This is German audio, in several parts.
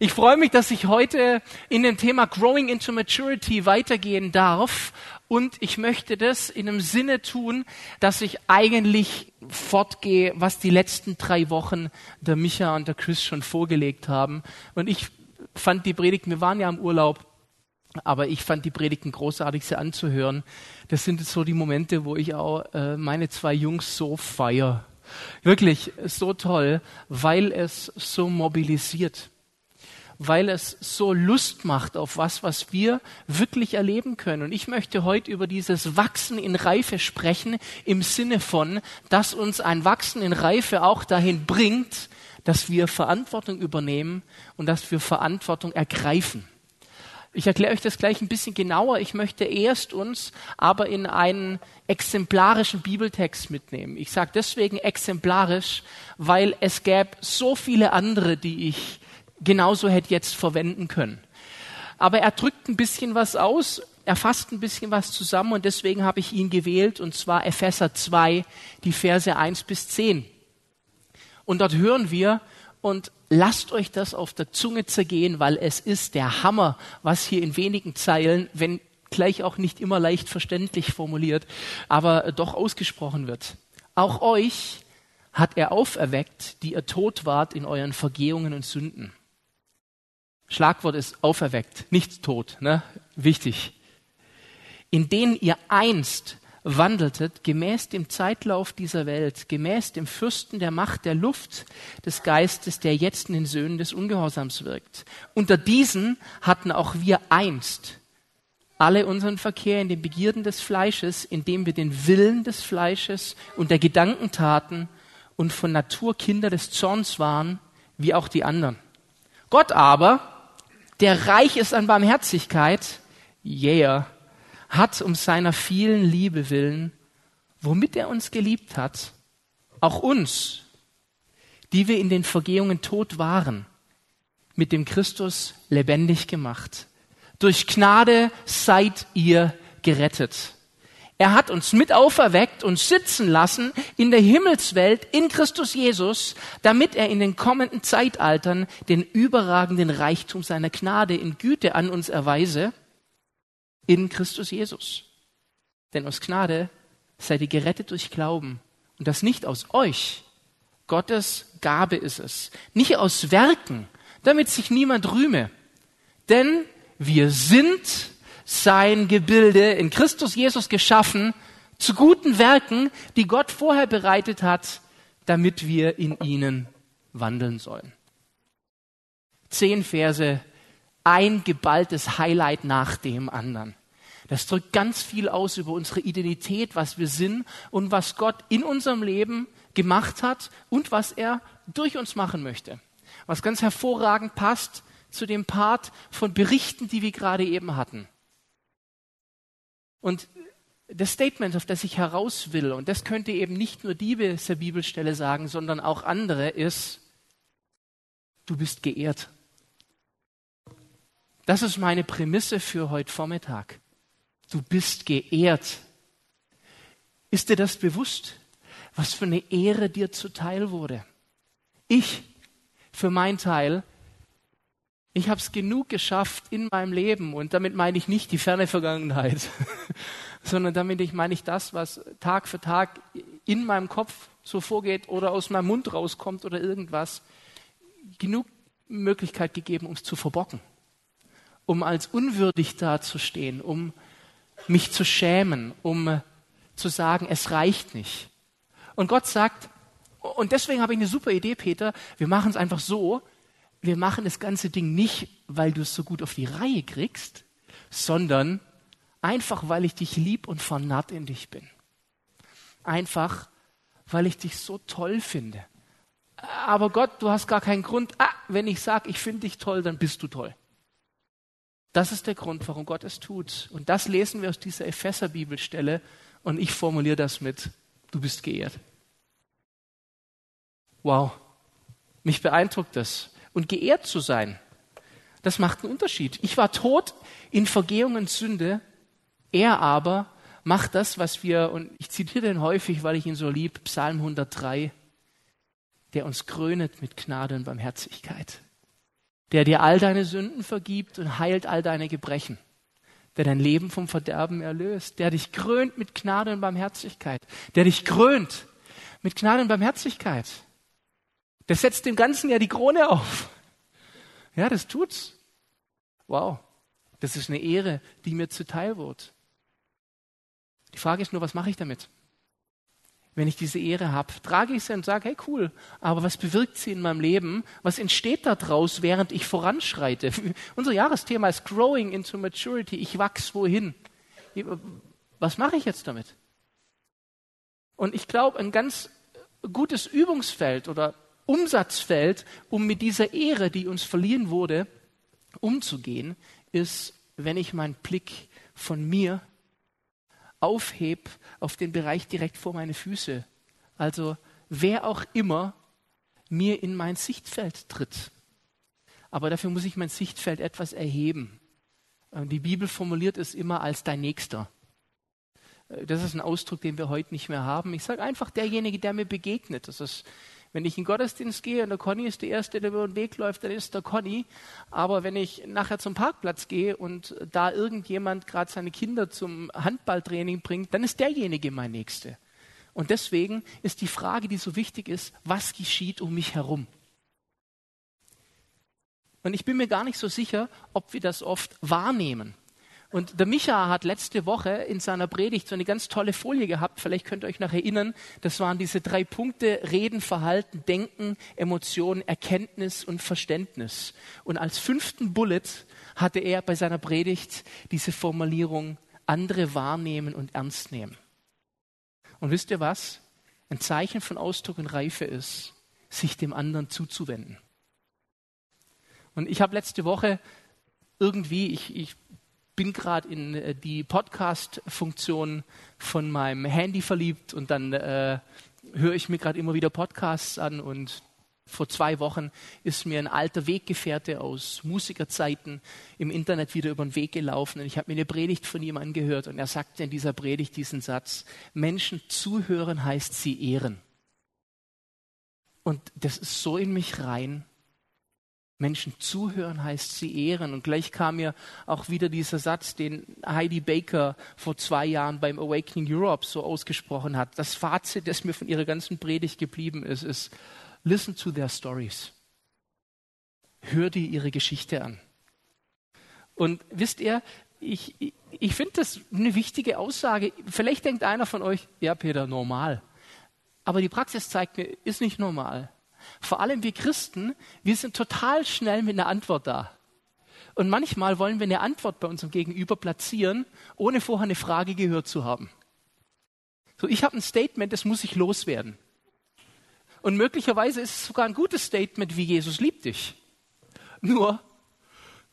Ich freue mich, dass ich heute in dem Thema Growing into Maturity weitergehen darf. Und ich möchte das in einem Sinne tun, dass ich eigentlich fortgehe, was die letzten drei Wochen der Micha und der Chris schon vorgelegt haben. Und ich fand die Predigten, wir waren ja im Urlaub, aber ich fand die Predigten großartig, sie anzuhören. Das sind so die Momente, wo ich auch äh, meine zwei Jungs so feier. Wirklich so toll, weil es so mobilisiert weil es so Lust macht auf was, was wir wirklich erleben können. Und ich möchte heute über dieses Wachsen in Reife sprechen, im Sinne von, dass uns ein Wachsen in Reife auch dahin bringt, dass wir Verantwortung übernehmen und dass wir Verantwortung ergreifen. Ich erkläre euch das gleich ein bisschen genauer. Ich möchte erst uns aber in einen exemplarischen Bibeltext mitnehmen. Ich sage deswegen exemplarisch, weil es gäbe so viele andere, die ich genauso hätte jetzt verwenden können. Aber er drückt ein bisschen was aus, er fasst ein bisschen was zusammen und deswegen habe ich ihn gewählt und zwar Epheser 2, die Verse 1 bis 10. Und dort hören wir, und lasst euch das auf der Zunge zergehen, weil es ist der Hammer, was hier in wenigen Zeilen, wenn gleich auch nicht immer leicht verständlich formuliert, aber doch ausgesprochen wird. Auch euch hat er auferweckt, die ihr tot wart in euren Vergehungen und Sünden. Schlagwort ist auferweckt, nicht tot, ne? Wichtig. In denen ihr einst wandeltet, gemäß dem Zeitlauf dieser Welt, gemäß dem Fürsten der Macht der Luft des Geistes, der jetzt in den Söhnen des Ungehorsams wirkt. Unter diesen hatten auch wir einst alle unseren Verkehr in den Begierden des Fleisches, indem wir den Willen des Fleisches und der Gedanken taten und von Natur Kinder des Zorns waren, wie auch die anderen. Gott aber, der reich ist an Barmherzigkeit, yeah, hat um seiner vielen Liebe willen, womit er uns geliebt hat, auch uns, die wir in den Vergehungen tot waren, mit dem Christus lebendig gemacht. Durch Gnade seid ihr gerettet. Er hat uns mit auferweckt und sitzen lassen in der Himmelswelt in Christus Jesus, damit er in den kommenden Zeitaltern den überragenden Reichtum seiner Gnade in Güte an uns erweise, in Christus Jesus. Denn aus Gnade seid ihr gerettet durch Glauben. Und das nicht aus euch. Gottes Gabe ist es. Nicht aus Werken, damit sich niemand rühme. Denn wir sind sein Gebilde in Christus Jesus geschaffen zu guten Werken, die Gott vorher bereitet hat, damit wir in ihnen wandeln sollen. Zehn Verse, ein geballtes Highlight nach dem anderen. Das drückt ganz viel aus über unsere Identität, was wir sind und was Gott in unserem Leben gemacht hat und was er durch uns machen möchte. Was ganz hervorragend passt zu dem Part von Berichten, die wir gerade eben hatten. Und das Statement, auf das ich heraus will, und das könnte eben nicht nur diese Bibelstelle sagen, sondern auch andere, ist, du bist geehrt. Das ist meine Prämisse für heute Vormittag. Du bist geehrt. Ist dir das bewusst, was für eine Ehre dir zuteil wurde? Ich, für meinen Teil, ich habe es genug geschafft in meinem Leben und damit meine ich nicht die ferne Vergangenheit, sondern damit meine ich das, was Tag für Tag in meinem Kopf so vorgeht oder aus meinem Mund rauskommt oder irgendwas, genug Möglichkeit gegeben, um es zu verbocken, um als unwürdig dazustehen, um mich zu schämen, um zu sagen, es reicht nicht. Und Gott sagt, und deswegen habe ich eine super Idee, Peter, wir machen es einfach so, wir machen das ganze Ding nicht, weil du es so gut auf die Reihe kriegst, sondern einfach, weil ich dich lieb und vernarrt in dich bin. Einfach, weil ich dich so toll finde. Aber Gott, du hast gar keinen Grund. Ah, wenn ich sage, ich finde dich toll, dann bist du toll. Das ist der Grund, warum Gott es tut. Und das lesen wir aus dieser Epheser-Bibelstelle. Und ich formuliere das mit, du bist geehrt. Wow. Mich beeindruckt das und geehrt zu sein. Das macht einen Unterschied. Ich war tot in Vergehung und Sünde. Er aber macht das, was wir, und ich zitiere den häufig, weil ich ihn so lieb, Psalm 103, der uns krönet mit Gnade und Barmherzigkeit. der dir all deine Sünden vergibt und heilt all deine Gebrechen, der dein Leben vom Verderben erlöst, der dich krönt mit Gnade und Barmherzigkeit, der dich krönt mit Gnade und Barmherzigkeit. Der setzt dem Ganzen ja die Krone auf. Ja, das tut's. Wow. Das ist eine Ehre, die mir zuteil wird. Die Frage ist nur, was mache ich damit? wenn ich diese Ehre habe? Trage ich sie und sage, hey cool, aber was bewirkt sie in meinem Leben? Was entsteht daraus, während ich voranschreite? Unser Jahresthema ist Growing into Maturity. Ich wachse wohin? Was mache ich jetzt damit? Und ich glaube, ein ganz gutes Übungsfeld oder Umsatzfeld, um mit dieser Ehre, die uns verliehen wurde, umzugehen, ist, wenn ich meinen Blick von mir aufhebe auf den Bereich direkt vor meine Füße. Also wer auch immer mir in mein Sichtfeld tritt. Aber dafür muss ich mein Sichtfeld etwas erheben. Die Bibel formuliert es immer als dein Nächster. Das ist ein Ausdruck, den wir heute nicht mehr haben. Ich sage einfach derjenige, der mir begegnet. Das ist wenn ich in den Gottesdienst gehe und der Conny ist der Erste, der über den Weg läuft, dann ist der Conny. Aber wenn ich nachher zum Parkplatz gehe und da irgendjemand gerade seine Kinder zum Handballtraining bringt, dann ist derjenige mein Nächste. Und deswegen ist die Frage, die so wichtig ist, was geschieht um mich herum? Und ich bin mir gar nicht so sicher, ob wir das oft wahrnehmen. Und der Micha hat letzte Woche in seiner Predigt so eine ganz tolle Folie gehabt. Vielleicht könnt ihr euch noch erinnern. Das waren diese drei Punkte Reden, Verhalten, Denken, Emotionen, Erkenntnis und Verständnis. Und als fünften Bullet hatte er bei seiner Predigt diese Formulierung andere wahrnehmen und ernst nehmen. Und wisst ihr was? Ein Zeichen von Ausdruck und Reife ist, sich dem anderen zuzuwenden. Und ich habe letzte Woche irgendwie, ich, ich bin gerade in äh, die Podcast-Funktion von meinem Handy verliebt und dann äh, höre ich mir gerade immer wieder Podcasts an und vor zwei Wochen ist mir ein alter Weggefährte aus Musikerzeiten im Internet wieder über den Weg gelaufen und ich habe mir eine Predigt von ihm angehört und er sagte in dieser Predigt diesen Satz, Menschen zuhören heißt sie ehren. Und das ist so in mich rein, Menschen zuhören heißt sie ehren. Und gleich kam mir auch wieder dieser Satz, den Heidi Baker vor zwei Jahren beim Awakening Europe so ausgesprochen hat. Das Fazit, das mir von ihrer ganzen Predigt geblieben ist, ist, listen to their stories. Hör dir ihre Geschichte an. Und wisst ihr, ich, ich, ich finde das eine wichtige Aussage. Vielleicht denkt einer von euch, ja Peter, normal. Aber die Praxis zeigt mir, ist nicht normal vor allem wir Christen, wir sind total schnell mit einer Antwort da. Und manchmal wollen wir eine Antwort bei unserem Gegenüber platzieren, ohne vorher eine Frage gehört zu haben. So, ich habe ein Statement, das muss ich loswerden. Und möglicherweise ist es sogar ein gutes Statement, wie Jesus liebt dich. Nur,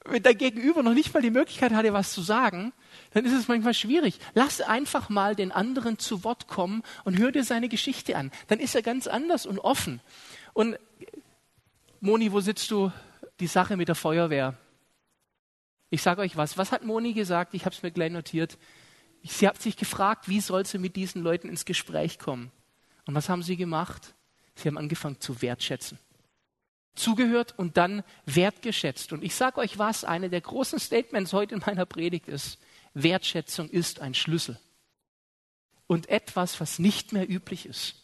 wenn dein Gegenüber noch nicht mal die Möglichkeit hatte, was zu sagen, dann ist es manchmal schwierig. Lass einfach mal den anderen zu Wort kommen und hör dir seine Geschichte an. Dann ist er ganz anders und offen. Und Moni, wo sitzt du? Die Sache mit der Feuerwehr. Ich sage euch was. Was hat Moni gesagt? Ich habe es mir gleich notiert. Sie hat sich gefragt, wie soll sie mit diesen Leuten ins Gespräch kommen? Und was haben sie gemacht? Sie haben angefangen zu wertschätzen. Zugehört und dann wertgeschätzt. Und ich sage euch was, eine der großen Statements heute in meiner Predigt ist, Wertschätzung ist ein Schlüssel. Und etwas, was nicht mehr üblich ist.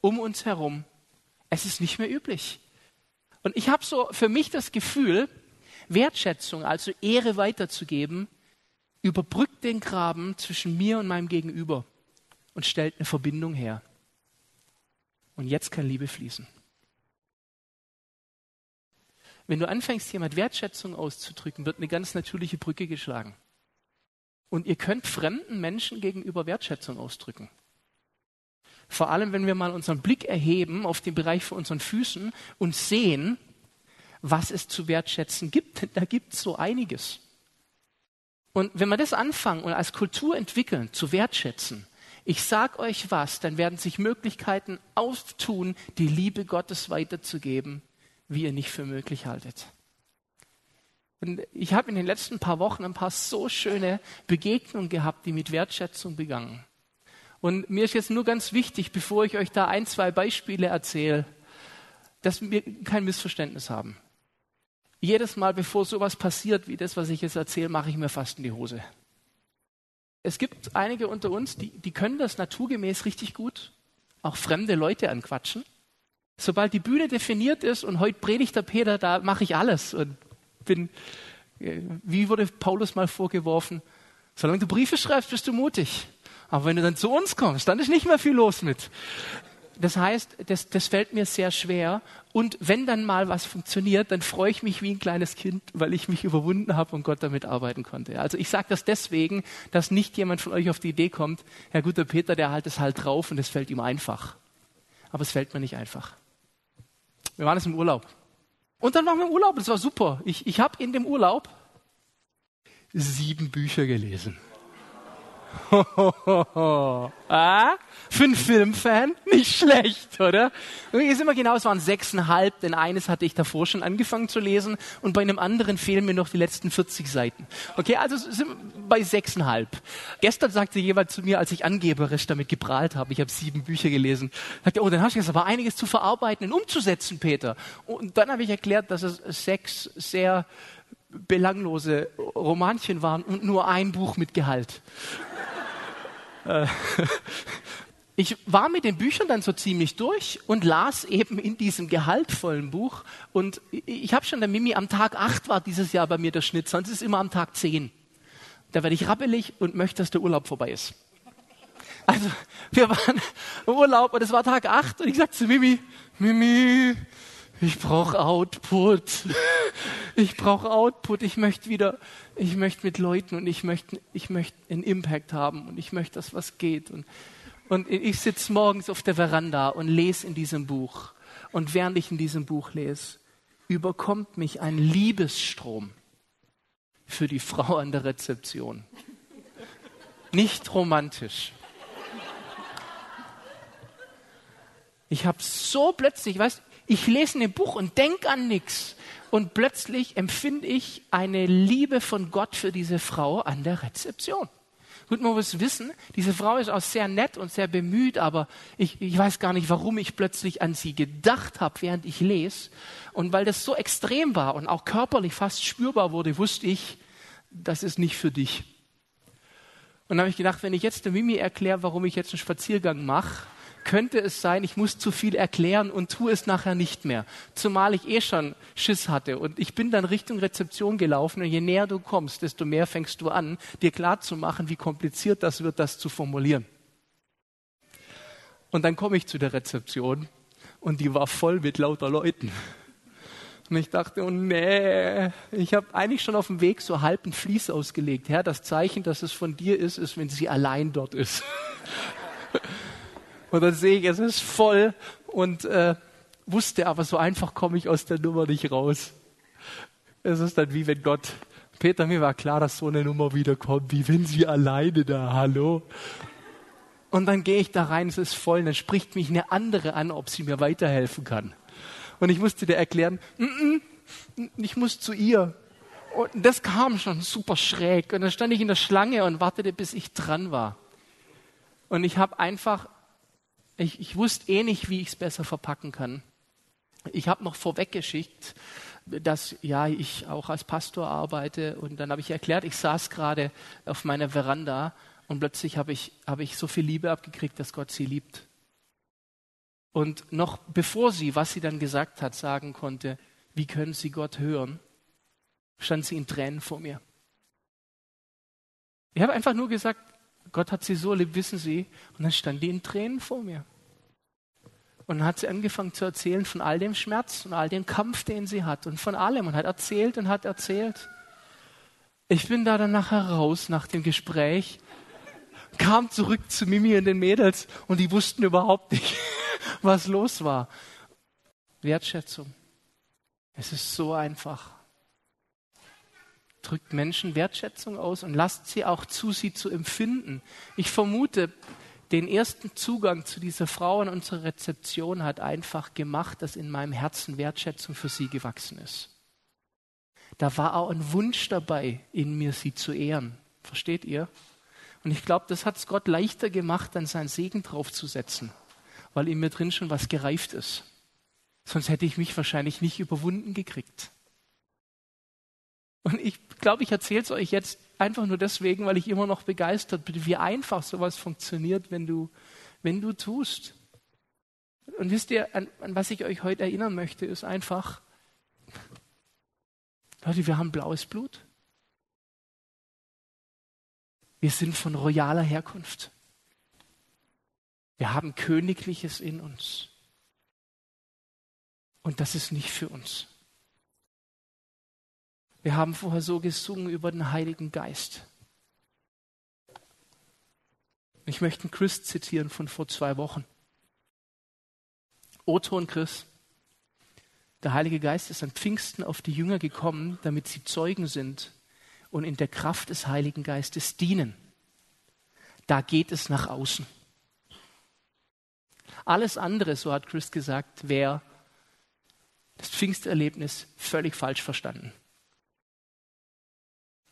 Um uns herum es ist nicht mehr üblich. Und ich habe so für mich das Gefühl, Wertschätzung, also Ehre weiterzugeben, überbrückt den Graben zwischen mir und meinem Gegenüber und stellt eine Verbindung her. Und jetzt kann Liebe fließen. Wenn du anfängst, jemand Wertschätzung auszudrücken, wird eine ganz natürliche Brücke geschlagen. Und ihr könnt fremden Menschen gegenüber Wertschätzung ausdrücken. Vor allem, wenn wir mal unseren Blick erheben auf den Bereich vor unseren Füßen und sehen, was es zu wertschätzen gibt. Da gibt es so einiges. Und wenn wir das anfangen und als Kultur entwickeln, zu wertschätzen, ich sag euch was, dann werden sich Möglichkeiten auftun, die Liebe Gottes weiterzugeben, wie ihr nicht für möglich haltet. Und ich habe in den letzten paar Wochen ein paar so schöne Begegnungen gehabt, die mit Wertschätzung begangen. Und mir ist jetzt nur ganz wichtig, bevor ich euch da ein, zwei Beispiele erzähle, dass wir kein Missverständnis haben. jedes Mal, bevor sowas passiert wie das, was ich jetzt erzähle, mache ich mir fast in die Hose. Es gibt einige unter uns, die, die können das naturgemäß richtig gut, auch fremde Leute anquatschen. Sobald die Bühne definiert ist und heute predigt der Peter, da mache ich alles und bin, äh, wie wurde Paulus mal vorgeworfen, solange du Briefe schreibst, bist du mutig. Aber wenn du dann zu uns kommst, dann ist nicht mehr viel los mit. Das heißt, das, das fällt mir sehr schwer. Und wenn dann mal was funktioniert, dann freue ich mich wie ein kleines Kind, weil ich mich überwunden habe und Gott damit arbeiten konnte. Also ich sage das deswegen, dass nicht jemand von euch auf die Idee kommt, Herr guter Peter, der halt es halt drauf und es fällt ihm einfach. Aber es fällt mir nicht einfach. Wir waren jetzt im Urlaub. Und dann waren wir im Urlaub, das war super. Ich, ich habe in dem Urlaub sieben Bücher gelesen. ah? Für einen Filmfan nicht schlecht, oder? Und ist immer genau, es waren sechseinhalb, denn eines hatte ich davor schon angefangen zu lesen und bei einem anderen fehlen mir noch die letzten 40 Seiten. Okay, also sind wir bei sechseinhalb. Gestern sagte jemand zu mir, als ich angeberisch damit geprahlt habe, ich habe sieben Bücher gelesen, sagte, oh, dann hast du jetzt aber einiges zu verarbeiten und umzusetzen, Peter. Und dann habe ich erklärt, dass es sechs sehr belanglose Romanchen waren und nur ein Buch mit Gehalt. Äh, ich war mit den Büchern dann so ziemlich durch und las eben in diesem gehaltvollen Buch. Und ich habe schon der Mimi am Tag 8 war dieses Jahr bei mir der Schnitt, sonst ist es immer am Tag 10. Da werde ich rappelig und möchte, dass der Urlaub vorbei ist. Also, wir waren im Urlaub und es war Tag 8 und ich sagte zu Mimi, Mimi, ich brauche Output. Ich brauche Output. Ich möchte wieder, ich möchte mit Leuten und ich möchte, ich möchte einen Impact haben und ich möchte, dass was geht. Und, und ich sitze morgens auf der Veranda und lese in diesem Buch. Und während ich in diesem Buch lese, überkommt mich ein Liebesstrom für die Frau an der Rezeption. Nicht romantisch. Ich habe so plötzlich, weißt ich lese ein Buch und denke an nichts. Und plötzlich empfinde ich eine Liebe von Gott für diese Frau an der Rezeption. Gut, man muss wissen, diese Frau ist auch sehr nett und sehr bemüht, aber ich, ich weiß gar nicht, warum ich plötzlich an sie gedacht habe, während ich lese. Und weil das so extrem war und auch körperlich fast spürbar wurde, wusste ich, das ist nicht für dich. Und dann habe ich gedacht, wenn ich jetzt der Mimi erkläre, warum ich jetzt einen Spaziergang mache, könnte es sein, ich muss zu viel erklären und tue es nachher nicht mehr. Zumal ich eh schon Schiss hatte. Und ich bin dann Richtung Rezeption gelaufen und je näher du kommst, desto mehr fängst du an, dir klarzumachen, wie kompliziert das wird, das zu formulieren. Und dann komme ich zu der Rezeption und die war voll mit lauter Leuten. Und ich dachte, oh nee, ich habe eigentlich schon auf dem Weg so halb ein Fließ ausgelegt. Herr, das Zeichen, dass es von dir ist, ist, wenn sie allein dort ist. Und dann sehe ich, es ist voll und äh, wusste aber, so einfach komme ich aus der Nummer nicht raus. Es ist dann wie wenn Gott, Peter, mir war klar, dass so eine Nummer wiederkommt, wie wenn sie alleine da, hallo. Und dann gehe ich da rein, es ist voll, und dann spricht mich eine andere an, ob sie mir weiterhelfen kann. Und ich musste dir erklären, mm -mm, ich muss zu ihr. Und das kam schon super schräg. Und dann stand ich in der Schlange und wartete, bis ich dran war. Und ich habe einfach ich, ich wusste eh nicht, wie ich es besser verpacken kann. Ich habe noch vorweggeschickt, dass ja ich auch als Pastor arbeite und dann habe ich erklärt, ich saß gerade auf meiner Veranda und plötzlich habe ich, hab ich so viel Liebe abgekriegt, dass Gott sie liebt. Und noch bevor sie, was sie dann gesagt hat, sagen konnte, wie können sie Gott hören, stand sie in Tränen vor mir. Ich habe einfach nur gesagt, Gott hat sie so lieb, wissen Sie. Und dann stand die in Tränen vor mir. Und dann hat sie angefangen zu erzählen von all dem Schmerz und all dem Kampf, den sie hat und von allem und hat erzählt und hat erzählt. Ich bin da dann nachher raus nach dem Gespräch, kam zurück zu Mimi und den Mädels und die wussten überhaupt nicht, was los war. Wertschätzung. Es ist so einfach drückt Menschen Wertschätzung aus und lasst sie auch zu, sie zu empfinden. Ich vermute, den ersten Zugang zu dieser Frau in unserer Rezeption hat einfach gemacht, dass in meinem Herzen Wertschätzung für sie gewachsen ist. Da war auch ein Wunsch dabei, in mir sie zu ehren. Versteht ihr? Und ich glaube, das hat es Gott leichter gemacht, dann seinen Segen draufzusetzen, weil in mir drin schon was gereift ist. Sonst hätte ich mich wahrscheinlich nicht überwunden gekriegt. Und ich glaube, ich erzähle es euch jetzt einfach nur deswegen, weil ich immer noch begeistert bin, wie einfach sowas funktioniert, wenn du, wenn du tust. Und wisst ihr, an, an was ich euch heute erinnern möchte, ist einfach, Leute, wir haben blaues Blut. Wir sind von royaler Herkunft. Wir haben Königliches in uns. Und das ist nicht für uns. Wir haben vorher so gesungen über den Heiligen Geist. Ich möchte einen Chris zitieren von vor zwei Wochen. Otto und Chris. Der Heilige Geist ist an Pfingsten auf die Jünger gekommen, damit sie Zeugen sind und in der Kraft des Heiligen Geistes dienen. Da geht es nach außen. Alles andere, so hat Chris gesagt, wäre das Pfingsterlebnis völlig falsch verstanden.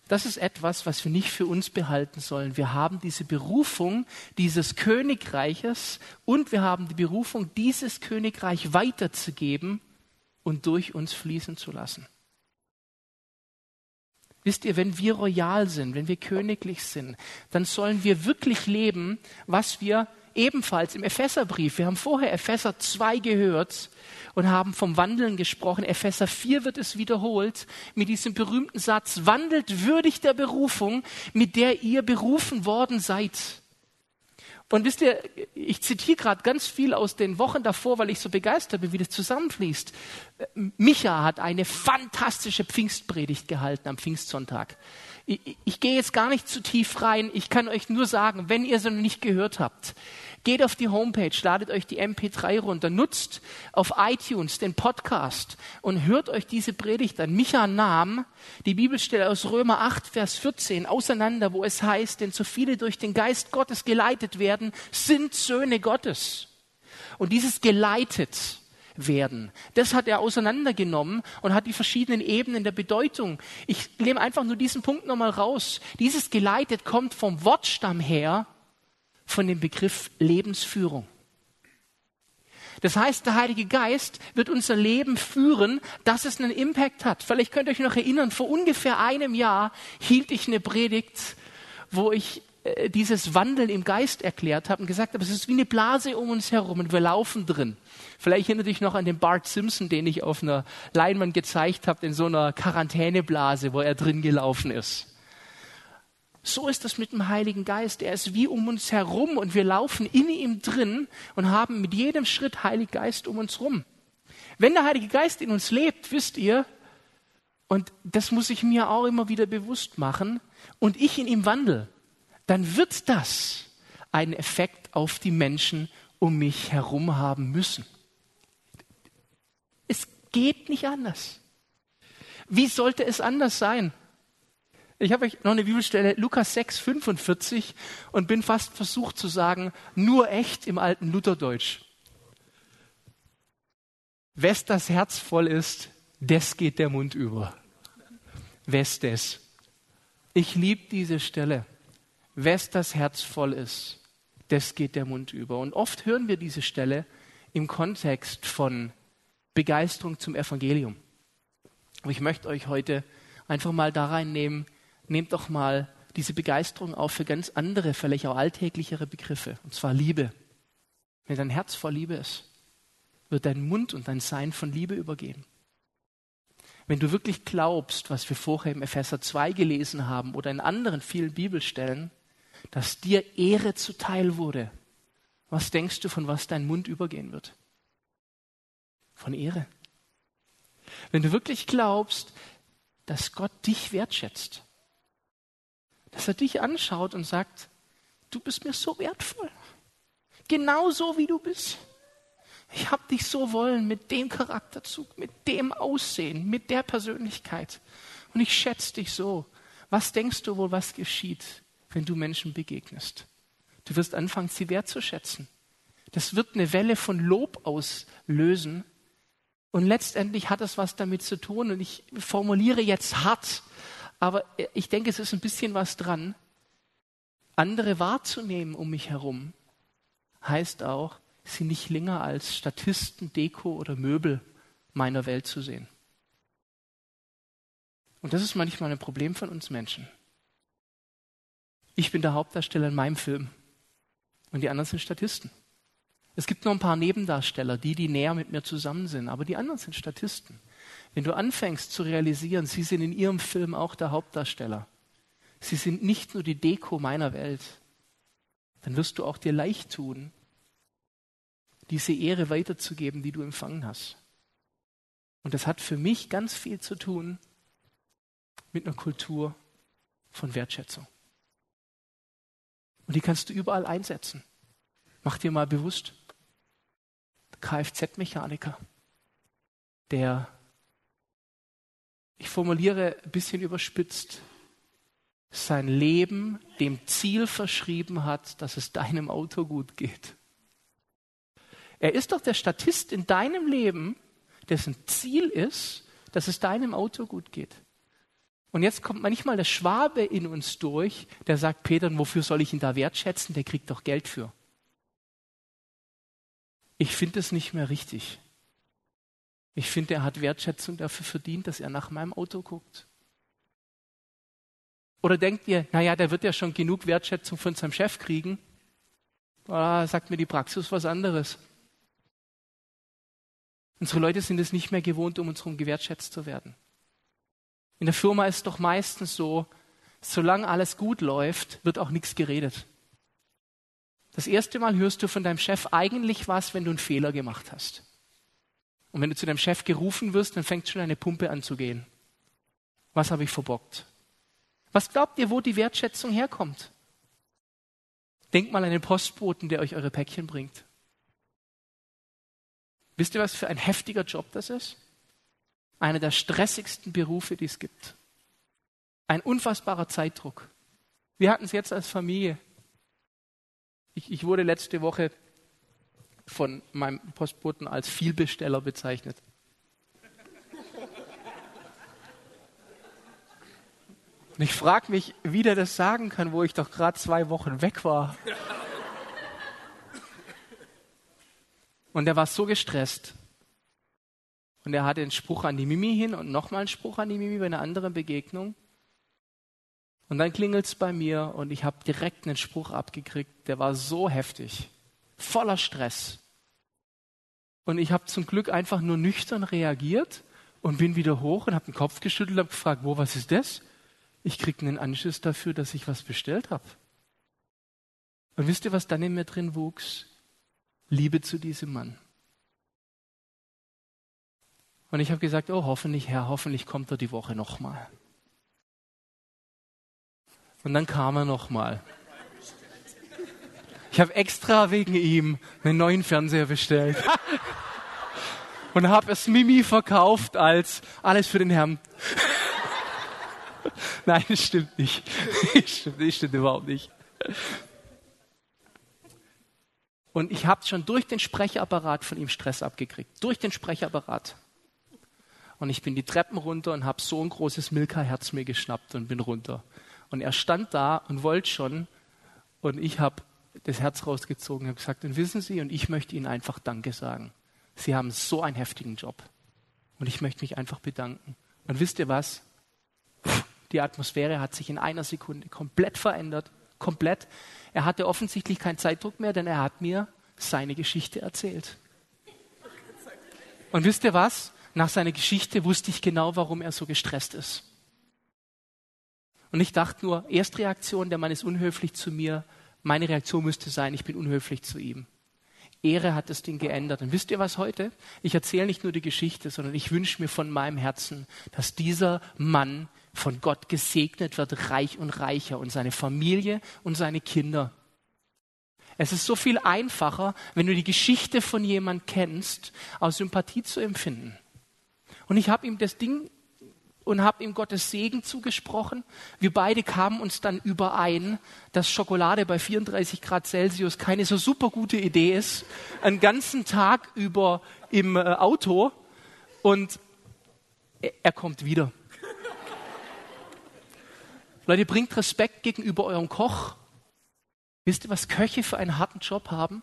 Das ist etwas, was wir nicht für uns behalten sollen. Wir haben diese Berufung dieses Königreiches und wir haben die Berufung, dieses Königreich weiterzugeben und durch uns fließen zu lassen. Wisst ihr, wenn wir royal sind, wenn wir königlich sind, dann sollen wir wirklich leben, was wir ebenfalls im Epheserbrief, wir haben vorher Epheser 2 gehört und haben vom Wandeln gesprochen. Epheser 4 wird es wiederholt mit diesem berühmten Satz, wandelt würdig der Berufung, mit der ihr berufen worden seid. Und wisst ihr, ich zitiere gerade ganz viel aus den Wochen davor, weil ich so begeistert bin, wie das zusammenfließt. Micha hat eine fantastische Pfingstpredigt gehalten am Pfingstsonntag. Ich, ich gehe jetzt gar nicht zu tief rein. Ich kann euch nur sagen, wenn ihr sie noch nicht gehört habt, Geht auf die Homepage, ladet euch die MP3 runter, nutzt auf iTunes den Podcast und hört euch diese Predigt an. Micha nahm die Bibelstelle aus Römer 8, Vers 14 auseinander, wo es heißt, denn so viele durch den Geist Gottes geleitet werden, sind Söhne Gottes. Und dieses geleitet werden. Das hat er auseinandergenommen und hat die verschiedenen Ebenen der Bedeutung. Ich nehme einfach nur diesen Punkt nochmal raus. Dieses geleitet kommt vom Wortstamm her von dem Begriff Lebensführung. Das heißt, der Heilige Geist wird unser Leben führen, dass es einen Impact hat. Vielleicht könnt ihr euch noch erinnern, vor ungefähr einem Jahr hielt ich eine Predigt, wo ich dieses Wandeln im Geist erklärt habe und gesagt habe, es ist wie eine Blase um uns herum und wir laufen drin. Vielleicht erinnert dich noch an den Bart Simpson, den ich auf einer Leinwand gezeigt habe, in so einer Quarantäneblase, wo er drin gelaufen ist. So ist es mit dem Heiligen Geist. Er ist wie um uns herum und wir laufen in ihm drin und haben mit jedem Schritt Heiligen Geist um uns rum. Wenn der Heilige Geist in uns lebt, wisst ihr, und das muss ich mir auch immer wieder bewusst machen, und ich in ihm wandle, dann wird das einen Effekt auf die Menschen um mich herum haben müssen. Es geht nicht anders. Wie sollte es anders sein? Ich habe euch noch eine Bibelstelle, Lukas 6, 45, und bin fast versucht zu sagen, nur echt im alten Lutherdeutsch. Wes das Herz voll ist, des geht der Mund über. Wes des. Ich liebe diese Stelle. Wes das Herz voll ist, des geht der Mund über. Und oft hören wir diese Stelle im Kontext von Begeisterung zum Evangelium. Aber ich möchte euch heute einfach mal da reinnehmen, nehmt doch mal diese Begeisterung auf für ganz andere, vielleicht auch alltäglichere Begriffe, und zwar Liebe. Wenn dein Herz voll Liebe ist, wird dein Mund und dein Sein von Liebe übergehen. Wenn du wirklich glaubst, was wir vorher im Epheser 2 gelesen haben oder in anderen vielen Bibelstellen, dass dir Ehre zuteil wurde, was denkst du, von was dein Mund übergehen wird? Von Ehre. Wenn du wirklich glaubst, dass Gott dich wertschätzt, dass er dich anschaut und sagt, du bist mir so wertvoll. Genauso wie du bist. Ich habe dich so wollen mit dem Charakterzug, mit dem Aussehen, mit der Persönlichkeit. Und ich schätze dich so. Was denkst du wohl, was geschieht, wenn du Menschen begegnest? Du wirst anfangen, sie wertzuschätzen. Das wird eine Welle von Lob auslösen. Und letztendlich hat es was damit zu tun. Und ich formuliere jetzt hart, aber ich denke, es ist ein bisschen was dran. Andere wahrzunehmen um mich herum heißt auch, sie nicht länger als Statisten, Deko oder Möbel meiner Welt zu sehen. Und das ist manchmal ein Problem von uns Menschen. Ich bin der Hauptdarsteller in meinem Film und die anderen sind Statisten. Es gibt noch ein paar Nebendarsteller, die, die näher mit mir zusammen sind, aber die anderen sind Statisten. Wenn du anfängst zu realisieren, sie sind in ihrem Film auch der Hauptdarsteller, sie sind nicht nur die Deko meiner Welt, dann wirst du auch dir leicht tun, diese Ehre weiterzugeben, die du empfangen hast. Und das hat für mich ganz viel zu tun mit einer Kultur von Wertschätzung. Und die kannst du überall einsetzen. Mach dir mal bewusst, Kfz-Mechaniker, der, ich formuliere ein bisschen überspitzt, sein Leben dem Ziel verschrieben hat, dass es deinem Auto gut geht. Er ist doch der Statist in deinem Leben, dessen Ziel ist, dass es deinem Auto gut geht. Und jetzt kommt manchmal der Schwabe in uns durch, der sagt, Peter, wofür soll ich ihn da wertschätzen? Der kriegt doch Geld für. Ich finde es nicht mehr richtig. Ich finde, er hat Wertschätzung dafür verdient, dass er nach meinem Auto guckt. Oder denkt ihr, naja, der wird ja schon genug Wertschätzung von seinem Chef kriegen? Ah, sagt mir die Praxis was anderes. Unsere Leute sind es nicht mehr gewohnt, um uns herum gewertschätzt zu werden. In der Firma ist doch meistens so, solange alles gut läuft, wird auch nichts geredet. Das erste Mal hörst du von deinem Chef eigentlich was, wenn du einen Fehler gemacht hast. Und wenn du zu deinem Chef gerufen wirst, dann fängt schon eine Pumpe an zu gehen. Was habe ich verbockt? Was glaubt ihr, wo die Wertschätzung herkommt? Denkt mal an den Postboten, der euch eure Päckchen bringt. Wisst ihr, was für ein heftiger Job das ist? Einer der stressigsten Berufe, die es gibt. Ein unfassbarer Zeitdruck. Wir hatten es jetzt als Familie. Ich, ich wurde letzte Woche von meinem Postboten als Vielbesteller bezeichnet. Und ich frage mich, wie der das sagen kann, wo ich doch gerade zwei Wochen weg war. Und er war so gestresst. Und er hatte einen Spruch an die Mimi hin und nochmal einen Spruch an die Mimi bei einer anderen Begegnung. Und dann klingelt es bei mir und ich habe direkt einen Spruch abgekriegt, der war so heftig, voller Stress. Und ich habe zum Glück einfach nur nüchtern reagiert und bin wieder hoch und habe den Kopf geschüttelt und gefragt, wo, was ist das? Ich kriege einen Anschiss dafür, dass ich was bestellt habe. Und wisst ihr, was dann in mir drin wuchs? Liebe zu diesem Mann. Und ich habe gesagt, oh, hoffentlich, Herr, hoffentlich kommt er die Woche nochmal. Und dann kam er nochmal. Ich habe extra wegen ihm einen neuen Fernseher bestellt. Und habe es Mimi verkauft als alles für den Herrn. Nein, das stimmt nicht. Das stimmt, stimmt überhaupt nicht. Und ich habe schon durch den Sprechapparat von ihm Stress abgekriegt. Durch den Sprechapparat. Und ich bin die Treppen runter und habe so ein großes Milka-Herz mir geschnappt und bin runter. Und er stand da und wollte schon. Und ich habe das Herz rausgezogen und habe gesagt, und wissen Sie, und ich möchte Ihnen einfach Danke sagen. Sie haben so einen heftigen Job. Und ich möchte mich einfach bedanken. Und wisst ihr was? Die Atmosphäre hat sich in einer Sekunde komplett verändert. Komplett. Er hatte offensichtlich keinen Zeitdruck mehr, denn er hat mir seine Geschichte erzählt. Und wisst ihr was? Nach seiner Geschichte wusste ich genau, warum er so gestresst ist. Und ich dachte nur, Erstreaktion, der Mann ist unhöflich zu mir. Meine Reaktion müsste sein, ich bin unhöflich zu ihm. Ehre hat das Ding geändert. Und wisst ihr was heute? Ich erzähle nicht nur die Geschichte, sondern ich wünsche mir von meinem Herzen, dass dieser Mann von Gott gesegnet wird, reich und reicher und seine Familie und seine Kinder. Es ist so viel einfacher, wenn du die Geschichte von jemand kennst, aus Sympathie zu empfinden. Und ich habe ihm das Ding und habe ihm Gottes Segen zugesprochen. Wir beide kamen uns dann überein, dass Schokolade bei 34 Grad Celsius keine so super gute Idee ist, einen ganzen Tag über im äh, Auto. Und er kommt wieder. Leute, bringt Respekt gegenüber eurem Koch. Wisst ihr, was Köche für einen harten Job haben?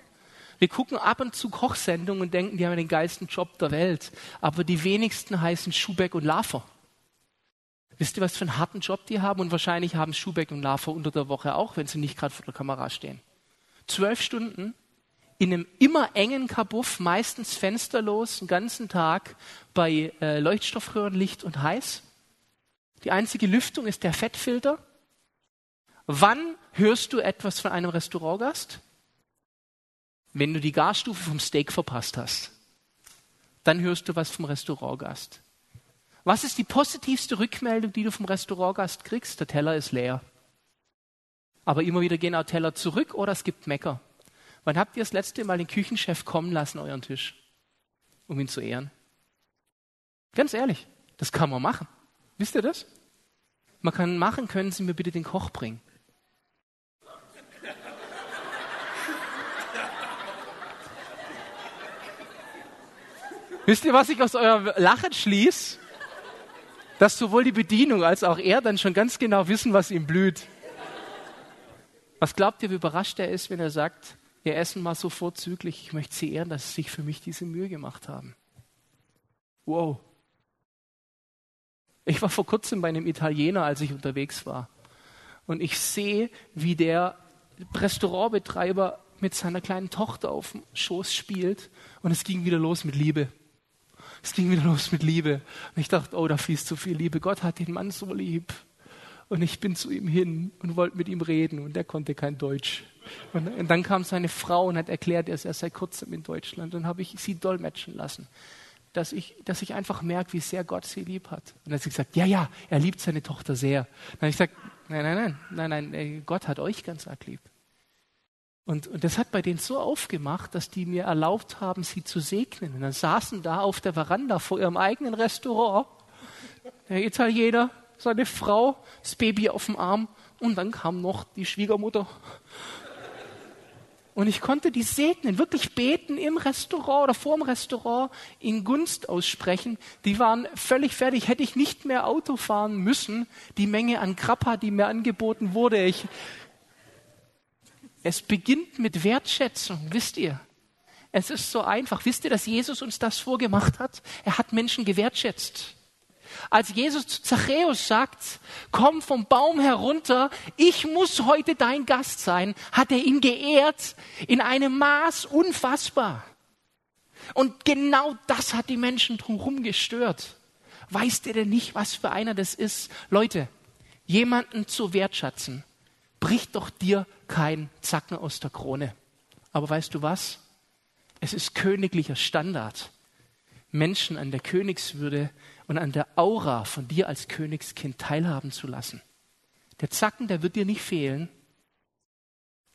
Wir gucken ab und zu Kochsendungen und denken, die haben den geilsten Job der Welt. Aber die wenigsten heißen Schubeck und Lafer. Wisst ihr, was für einen harten Job die haben? Und wahrscheinlich haben Schubeck und Lava unter der Woche auch, wenn sie nicht gerade vor der Kamera stehen. Zwölf Stunden in einem immer engen Kabuff, meistens fensterlos, den ganzen Tag bei äh, Leuchtstoffröhrenlicht und heiß. Die einzige Lüftung ist der Fettfilter. Wann hörst du etwas von einem Restaurantgast? Wenn du die Gasstufe vom Steak verpasst hast, dann hörst du was vom Restaurantgast. Was ist die positivste Rückmeldung, die du vom Restaurantgast kriegst? Der Teller ist leer. Aber immer wieder gehen auch Teller zurück oder es gibt Mecker. Wann habt ihr das letzte Mal den Küchenchef kommen lassen, euren Tisch, um ihn zu ehren? Ganz ehrlich, das kann man machen. Wisst ihr das? Man kann machen, können Sie mir bitte den Koch bringen. Wisst ihr, was ich aus eurem Lachen schließe? Dass sowohl die Bedienung als auch er dann schon ganz genau wissen, was ihm blüht. Was glaubt ihr, wie überrascht er ist, wenn er sagt, ihr Essen war so vorzüglich, ich möchte Sie ehren, dass Sie sich für mich diese Mühe gemacht haben. Wow. Ich war vor kurzem bei einem Italiener, als ich unterwegs war. Und ich sehe, wie der Restaurantbetreiber mit seiner kleinen Tochter auf dem Schoß spielt. Und es ging wieder los mit Liebe. Es ging wieder los mit Liebe. Und ich dachte, oh, da fließt so viel Liebe. Gott hat den Mann so lieb. Und ich bin zu ihm hin und wollte mit ihm reden und er konnte kein Deutsch. Und, und dann kam seine Frau und hat erklärt, er erst seit kurzem in Deutschland. Und habe ich sie dolmetschen lassen, dass ich, dass ich einfach merke, wie sehr Gott sie lieb hat. Und dann hat sie gesagt, ja, ja, er liebt seine Tochter sehr. Dann habe ich gesagt, nein, nein, nein, nein, nein, Gott hat euch ganz arg lieb. Und, und das hat bei denen so aufgemacht, dass die mir erlaubt haben, sie zu segnen. Und dann saßen da auf der Veranda vor ihrem eigenen Restaurant der Italiener, seine Frau, das Baby auf dem Arm und dann kam noch die Schwiegermutter. Und ich konnte die segnen, wirklich beten im Restaurant oder vor dem Restaurant, in Gunst aussprechen. Die waren völlig fertig. Hätte ich nicht mehr Auto fahren müssen, die Menge an Krappa, die mir angeboten wurde. Ich, es beginnt mit Wertschätzung, wisst ihr? Es ist so einfach. Wisst ihr, dass Jesus uns das vorgemacht hat? Er hat Menschen gewertschätzt. Als Jesus zu Zachäus sagt, komm vom Baum herunter, ich muss heute dein Gast sein, hat er ihn geehrt in einem Maß unfassbar. Und genau das hat die Menschen drumherum gestört. Weißt ihr denn nicht, was für einer das ist? Leute, jemanden zu wertschätzen, bricht doch dir kein Zacken aus der Krone. Aber weißt du was? Es ist königlicher Standard, Menschen an der Königswürde und an der Aura von dir als Königskind teilhaben zu lassen. Der Zacken, der wird dir nicht fehlen,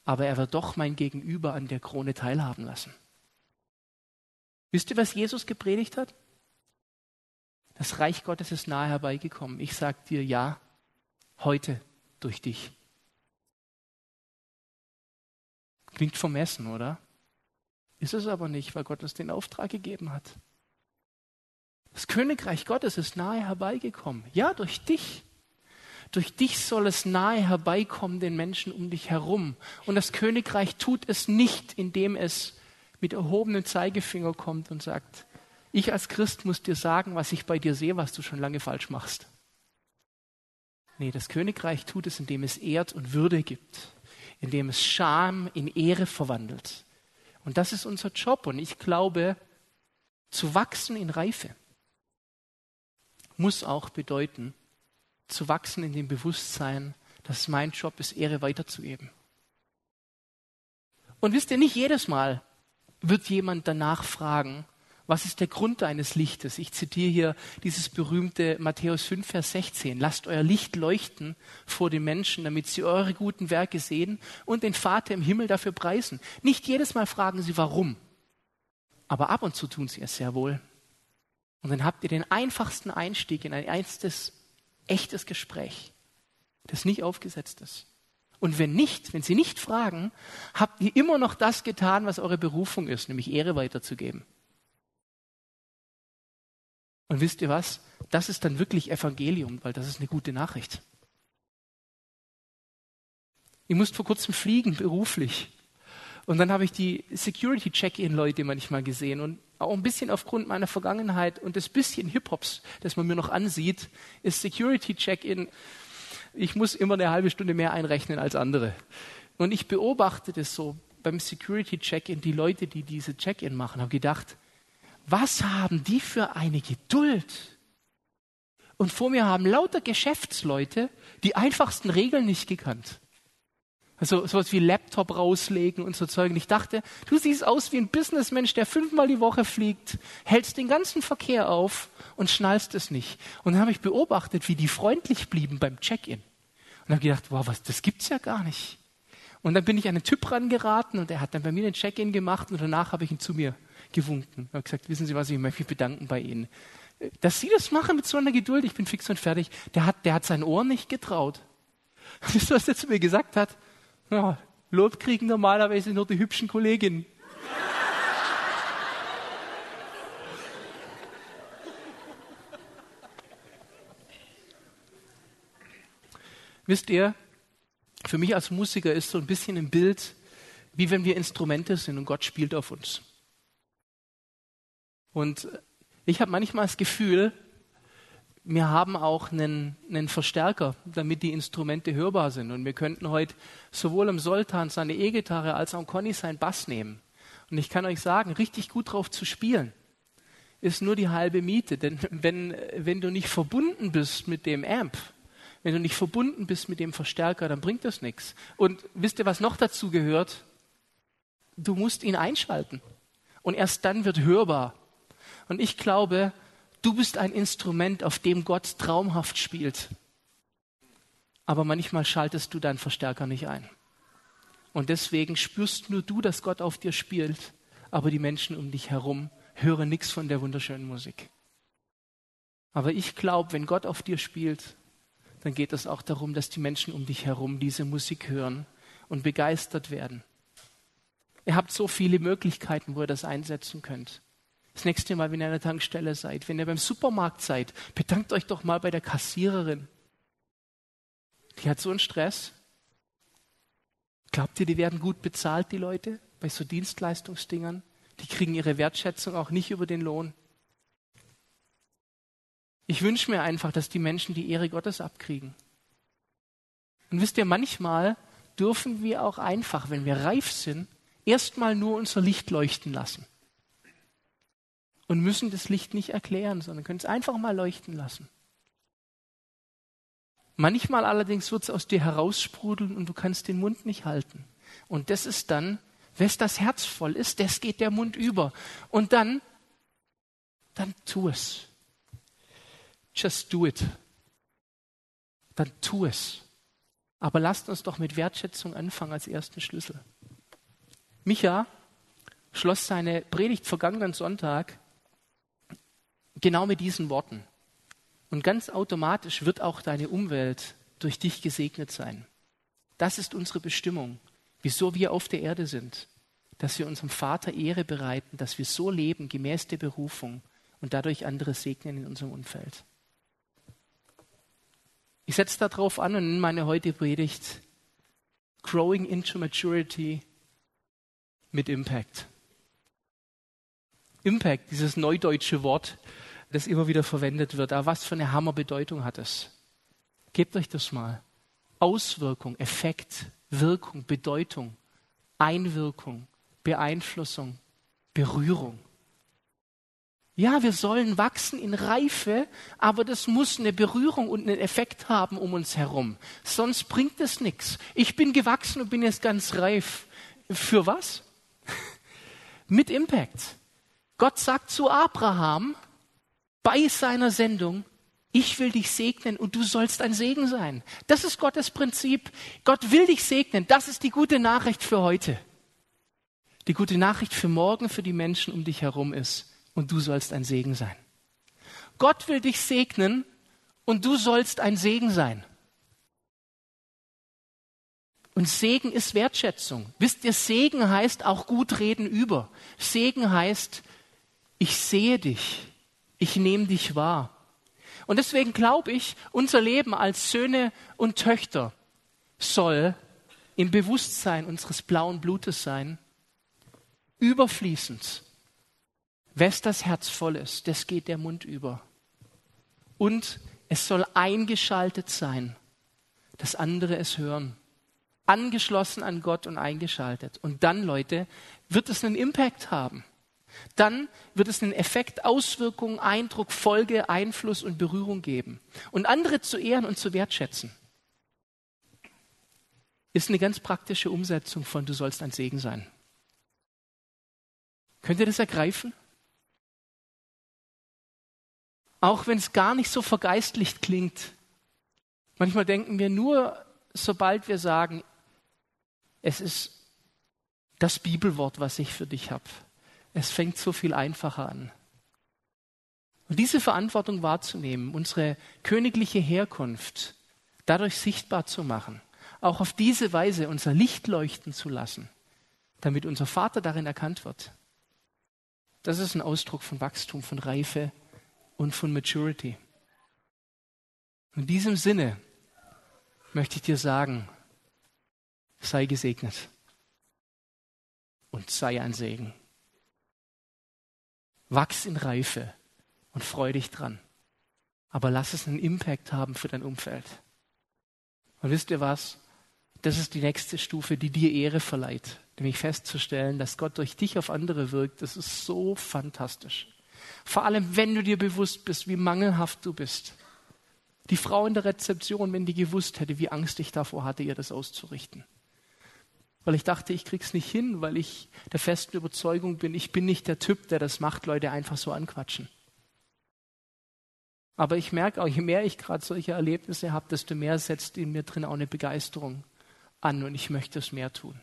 aber er wird doch mein Gegenüber an der Krone teilhaben lassen. Wisst ihr, was Jesus gepredigt hat? Das Reich Gottes ist nahe herbeigekommen. Ich sage dir ja, heute durch dich. Klingt vermessen, oder? Ist es aber nicht, weil Gott uns den Auftrag gegeben hat. Das Königreich Gottes ist nahe herbeigekommen. Ja, durch dich. Durch dich soll es nahe herbeikommen den Menschen um dich herum. Und das Königreich tut es nicht, indem es mit erhobenem Zeigefinger kommt und sagt, ich als Christ muss dir sagen, was ich bei dir sehe, was du schon lange falsch machst. Nee, das Königreich tut es, indem es ehrt und Würde gibt indem es Scham in Ehre verwandelt. Und das ist unser Job. Und ich glaube, zu wachsen in Reife muss auch bedeuten, zu wachsen in dem Bewusstsein, dass mein Job ist, Ehre weiterzugeben. Und wisst ihr, nicht jedes Mal wird jemand danach fragen, was ist der Grund deines Lichtes? Ich zitiere hier dieses berühmte Matthäus 5, Vers 16. Lasst euer Licht leuchten vor den Menschen, damit sie eure guten Werke sehen und den Vater im Himmel dafür preisen. Nicht jedes Mal fragen sie warum, aber ab und zu tun sie es sehr wohl. Und dann habt ihr den einfachsten Einstieg in ein ernstes, echtes Gespräch, das nicht aufgesetzt ist. Und wenn nicht, wenn sie nicht fragen, habt ihr immer noch das getan, was eure Berufung ist, nämlich Ehre weiterzugeben. Und wisst ihr was? Das ist dann wirklich Evangelium, weil das ist eine gute Nachricht. Ich musste vor kurzem fliegen, beruflich. Und dann habe ich die Security-Check-In-Leute manchmal gesehen. Und auch ein bisschen aufgrund meiner Vergangenheit und des bisschen Hip-Hops, das man mir noch ansieht, ist Security Check-in. Ich muss immer eine halbe Stunde mehr einrechnen als andere. Und ich beobachte das so beim Security Check-in, die Leute, die diese Check-in machen, habe gedacht, was haben die für eine Geduld? Und vor mir haben lauter Geschäftsleute die einfachsten Regeln nicht gekannt. Also sowas wie Laptop rauslegen und so Zeug. Und ich dachte, du siehst aus wie ein Businessmensch, der fünfmal die Woche fliegt, hältst den ganzen Verkehr auf und schnallst es nicht. Und dann habe ich beobachtet, wie die freundlich blieben beim Check-in. Und habe gedacht, wow, was, das gibt's ja gar nicht. Und dann bin ich an einen Typ rangeraten und er hat dann bei mir den Check-in gemacht und danach habe ich ihn zu mir gewunken. Und habe gesagt, wissen Sie was, ich möchte mich bedanken bei Ihnen. Dass Sie das machen mit so einer Geduld, ich bin fix und fertig. Der hat, der hat sein Ohr nicht getraut. Wisst ihr, was der zu mir gesagt hat? Ja, Lob kriegen normalerweise nur die hübschen Kolleginnen. Wisst ihr, für mich als Musiker ist so ein bisschen ein Bild, wie wenn wir Instrumente sind und Gott spielt auf uns. Und ich habe manchmal das Gefühl, wir haben auch einen, einen Verstärker, damit die Instrumente hörbar sind. Und wir könnten heute sowohl im Soltan seine E-Gitarre als auch Conny seinen Bass nehmen. Und ich kann euch sagen, richtig gut drauf zu spielen, ist nur die halbe Miete. Denn wenn, wenn du nicht verbunden bist mit dem Amp, wenn du nicht verbunden bist mit dem Verstärker, dann bringt das nichts. Und wisst ihr, was noch dazu gehört? Du musst ihn einschalten. Und erst dann wird hörbar. Und ich glaube, Du bist ein Instrument, auf dem Gott traumhaft spielt. Aber manchmal schaltest du deinen Verstärker nicht ein. Und deswegen spürst nur du, dass Gott auf dir spielt, aber die Menschen um dich herum hören nichts von der wunderschönen Musik. Aber ich glaube, wenn Gott auf dir spielt, dann geht es auch darum, dass die Menschen um dich herum diese Musik hören und begeistert werden. Ihr habt so viele Möglichkeiten, wo ihr das einsetzen könnt. Das nächste Mal, wenn ihr an der Tankstelle seid, wenn ihr beim Supermarkt seid, bedankt euch doch mal bei der Kassiererin. Die hat so einen Stress. Glaubt ihr, die werden gut bezahlt, die Leute, bei so Dienstleistungsdingern? Die kriegen ihre Wertschätzung auch nicht über den Lohn. Ich wünsche mir einfach, dass die Menschen die Ehre Gottes abkriegen. Und wisst ihr, manchmal dürfen wir auch einfach, wenn wir reif sind, erstmal nur unser Licht leuchten lassen und müssen das Licht nicht erklären, sondern können es einfach mal leuchten lassen. Manchmal allerdings wird es aus dir heraussprudeln und du kannst den Mund nicht halten. Und das ist dann, wes das Herz voll ist, das geht der Mund über. Und dann, dann tu es. Just do it. Dann tu es. Aber lasst uns doch mit Wertschätzung anfangen als ersten Schlüssel. Micha schloss seine Predigt vergangenen Sonntag genau mit diesen Worten. Und ganz automatisch wird auch deine Umwelt durch dich gesegnet sein. Das ist unsere Bestimmung, wieso wir auf der Erde sind, dass wir unserem Vater Ehre bereiten, dass wir so leben, gemäß der Berufung und dadurch andere segnen in unserem Umfeld. Ich setze darauf an und in meine heutige Predigt Growing into Maturity mit Impact. Impact, dieses neudeutsche Wort, das immer wieder verwendet wird. Aber was für eine Hammerbedeutung hat es? Gebt euch das mal. Auswirkung, Effekt, Wirkung, Bedeutung, Einwirkung, Beeinflussung, Berührung. Ja, wir sollen wachsen in Reife, aber das muss eine Berührung und einen Effekt haben um uns herum. Sonst bringt es nichts. Ich bin gewachsen und bin jetzt ganz reif. Für was? Mit Impact. Gott sagt zu Abraham, bei seiner Sendung, ich will dich segnen und du sollst ein Segen sein. Das ist Gottes Prinzip. Gott will dich segnen. Das ist die gute Nachricht für heute. Die gute Nachricht für morgen, für die Menschen um dich herum ist. Und du sollst ein Segen sein. Gott will dich segnen und du sollst ein Segen sein. Und Segen ist Wertschätzung. Wisst ihr, Segen heißt auch gut reden über. Segen heißt, ich sehe dich ich nehme dich wahr. Und deswegen glaube ich, unser Leben als Söhne und Töchter soll im Bewusstsein unseres blauen Blutes sein, überfließend Wes das Herz voll ist, das geht der Mund über. Und es soll eingeschaltet sein, dass andere es hören. Angeschlossen an Gott und eingeschaltet. Und dann, Leute, wird es einen Impact haben. Dann wird es einen Effekt, Auswirkungen, Eindruck, Folge, Einfluss und Berührung geben. Und andere zu ehren und zu wertschätzen. Ist eine ganz praktische Umsetzung von Du sollst ein Segen sein. Könnt ihr das ergreifen? Auch wenn es gar nicht so vergeistlicht klingt. Manchmal denken wir nur, sobald wir sagen, es ist das Bibelwort, was ich für dich habe. Es fängt so viel einfacher an. Und diese Verantwortung wahrzunehmen, unsere königliche Herkunft dadurch sichtbar zu machen, auch auf diese Weise unser Licht leuchten zu lassen, damit unser Vater darin erkannt wird, das ist ein Ausdruck von Wachstum, von Reife und von Maturity. In diesem Sinne möchte ich dir sagen, sei gesegnet und sei ein Segen. Wachs in Reife und freu dich dran. Aber lass es einen Impact haben für dein Umfeld. Und wisst ihr was? Das ist die nächste Stufe, die dir Ehre verleiht. Nämlich festzustellen, dass Gott durch dich auf andere wirkt. Das ist so fantastisch. Vor allem, wenn du dir bewusst bist, wie mangelhaft du bist. Die Frau in der Rezeption, wenn die gewusst hätte, wie Angst ich davor hatte, ihr das auszurichten weil ich dachte, ich krieg's nicht hin, weil ich der festen Überzeugung bin, ich bin nicht der Typ, der das macht, Leute einfach so anquatschen. Aber ich merke auch, je mehr ich gerade solche Erlebnisse habe, desto mehr setzt in mir drin auch eine Begeisterung an und ich möchte es mehr tun.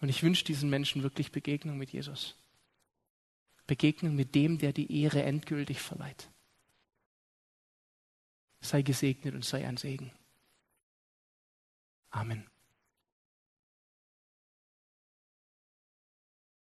Und ich wünsche diesen Menschen wirklich Begegnung mit Jesus. Begegnung mit dem, der die Ehre endgültig verleiht. Sei gesegnet und sei ein Segen. Amen.